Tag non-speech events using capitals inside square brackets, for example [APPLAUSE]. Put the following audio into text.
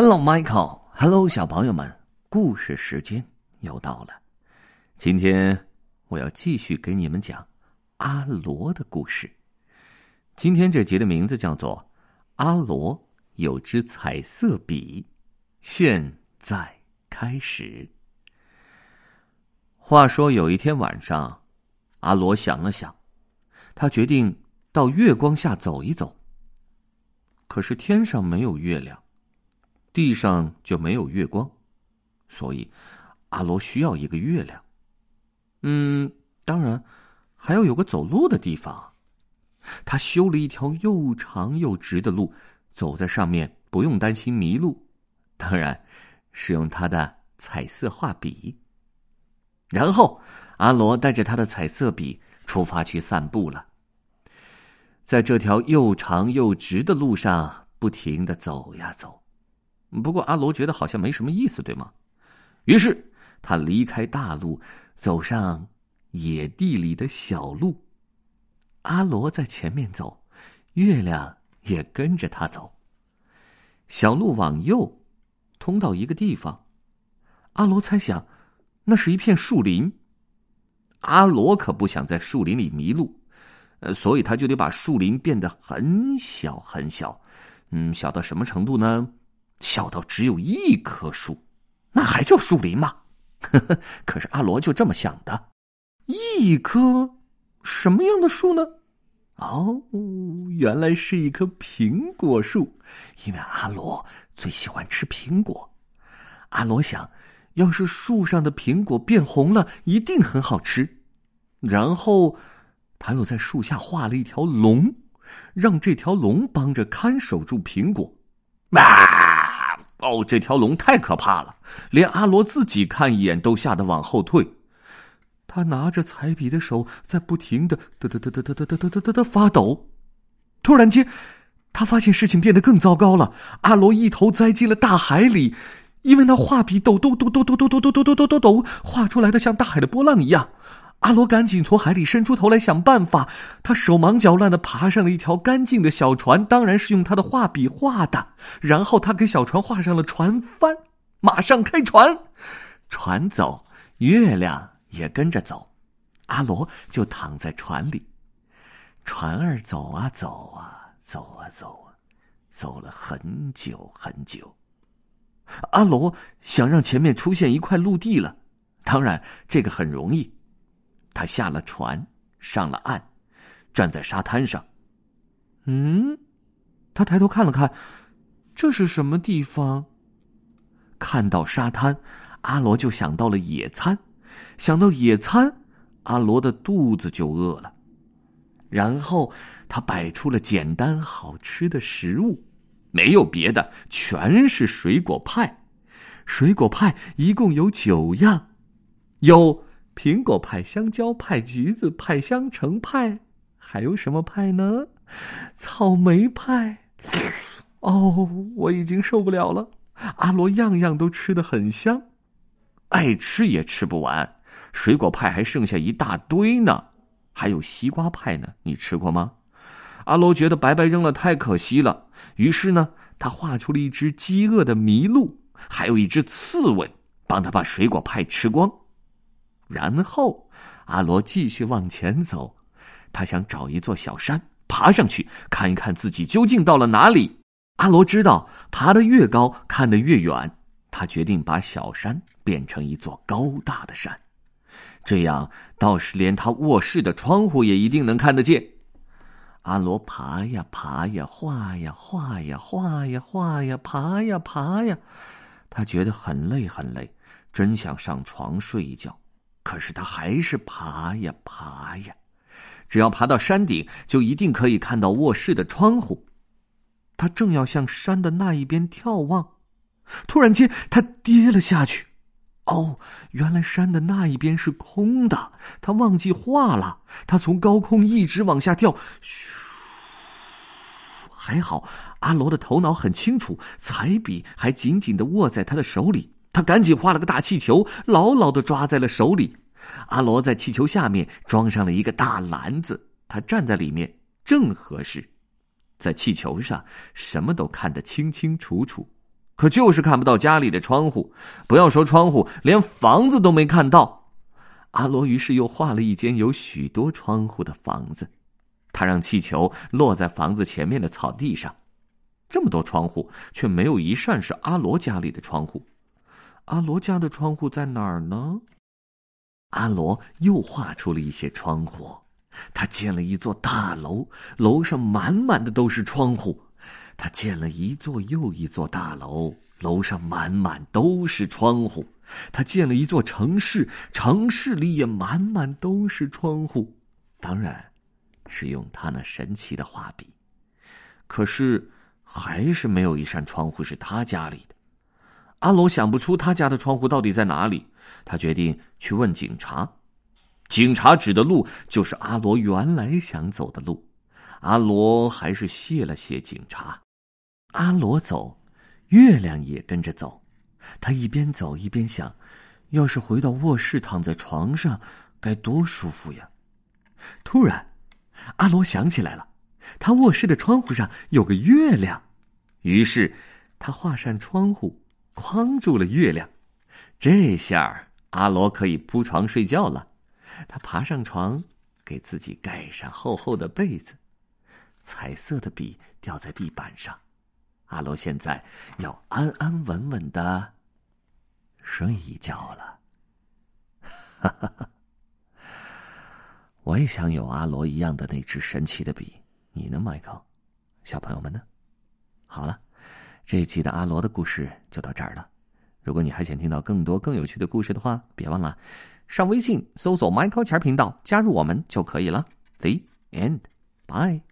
Hello, Michael. Hello，小朋友们，故事时间又到了。今天我要继续给你们讲阿罗的故事。今天这集的名字叫做《阿罗有支彩色笔》。现在开始。话说有一天晚上，阿罗想了想，他决定到月光下走一走。可是天上没有月亮。地上就没有月光，所以阿罗需要一个月亮。嗯，当然还要有个走路的地方。他修了一条又长又直的路，走在上面不用担心迷路。当然是用他的彩色画笔。然后阿罗带着他的彩色笔出发去散步了。在这条又长又直的路上，不停的走呀走。不过阿罗觉得好像没什么意思，对吗？于是他离开大路，走上野地里的小路。阿罗在前面走，月亮也跟着他走。小路往右，通到一个地方。阿罗猜想，那是一片树林。阿罗可不想在树林里迷路，呃，所以他就得把树林变得很小很小。嗯，小到什么程度呢？小到只有一棵树，那还叫树林吗？呵 [LAUGHS] 呵可是阿罗就这么想的。一棵什么样的树呢？哦，原来是一棵苹果树，因为阿罗最喜欢吃苹果。阿罗想，要是树上的苹果变红了，一定很好吃。然后，他又在树下画了一条龙，让这条龙帮着看守住苹果。啊！哦，这条龙太可怕了，连阿罗自己看一眼都吓得往后退。他拿着彩笔的手在不停的哒哒哒哒哒哒哒哒哒哒发抖。突然间，他发现事情变得更糟糕了。阿罗一头栽进了大海里，因为那画笔抖抖抖抖抖抖抖抖抖抖抖抖，画出来的像大海的波浪一样。阿罗赶紧从海里伸出头来想办法，他手忙脚乱的爬上了一条干净的小船，当然是用他的画笔画的。然后他给小船画上了船帆，马上开船。船走，月亮也跟着走，阿罗就躺在船里。船儿走啊走啊走啊走啊，走了很久很久。阿罗想让前面出现一块陆地了，当然这个很容易。他下了船，上了岸，站在沙滩上。嗯，他抬头看了看，这是什么地方？看到沙滩，阿罗就想到了野餐。想到野餐，阿罗的肚子就饿了。然后他摆出了简单好吃的食物，没有别的，全是水果派。水果派一共有九样，有。苹果派、香蕉派、橘子派、香橙派，还有什么派呢？草莓派。哦，我已经受不了了。阿罗样样都吃的很香，爱吃也吃不完。水果派还剩下一大堆呢，还有西瓜派呢。你吃过吗？阿罗觉得白白扔了太可惜了，于是呢，他画出了一只饥饿的麋鹿，还有一只刺猬，帮他把水果派吃光。然后，阿罗继续往前走，他想找一座小山，爬上去看一看自己究竟到了哪里。阿罗知道，爬得越高，看得越远。他决定把小山变成一座高大的山，这样倒是连他卧室的窗户也一定能看得见。阿罗爬呀爬呀，画呀画呀，画呀画呀，爬呀爬呀，他觉得很累很累，真想上床睡一觉。可是他还是爬呀爬呀，只要爬到山顶，就一定可以看到卧室的窗户。他正要向山的那一边眺望，突然间他跌了下去。哦，原来山的那一边是空的，他忘记画了。他从高空一直往下掉，嘘。还好阿罗的头脑很清楚，彩笔还紧紧的握在他的手里。他赶紧画了个大气球，牢牢的抓在了手里。阿罗在气球下面装上了一个大篮子，他站在里面正合适。在气球上，什么都看得清清楚楚。可就是看不到家里的窗户。不要说窗户，连房子都没看到。阿罗于是又画了一间有许多窗户的房子，他让气球落在房子前面的草地上。这么多窗户，却没有一扇是阿罗家里的窗户。阿罗家的窗户在哪儿呢？阿罗又画出了一些窗户，他建了一座大楼，楼上满满的都是窗户。他建了一座又一座大楼，楼上满满都是窗户。他建了一座城市，城市里也满满都是窗户。当然，是用他那神奇的画笔。可是，还是没有一扇窗户是他家里的。阿罗想不出他家的窗户到底在哪里。他决定去问警察，警察指的路就是阿罗原来想走的路。阿罗还是谢了谢警察。阿罗走，月亮也跟着走。他一边走一边想：要是回到卧室躺在床上，该多舒服呀！突然，阿罗想起来了，他卧室的窗户上有个月亮，于是他画扇窗户，框住了月亮。这下阿罗可以铺床睡觉了。他爬上床，给自己盖上厚厚的被子。彩色的笔掉在地板上。阿罗现在要安安稳稳的睡一觉了。哈哈哈！我也想有阿罗一样的那支神奇的笔。你呢，迈克？小朋友们呢？好了，这一期的阿罗的故事就到这儿了。如果你还想听到更多更有趣的故事的话，别忘了上微信搜索 “Michael 钱频道”，加入我们就可以了。The end. Bye.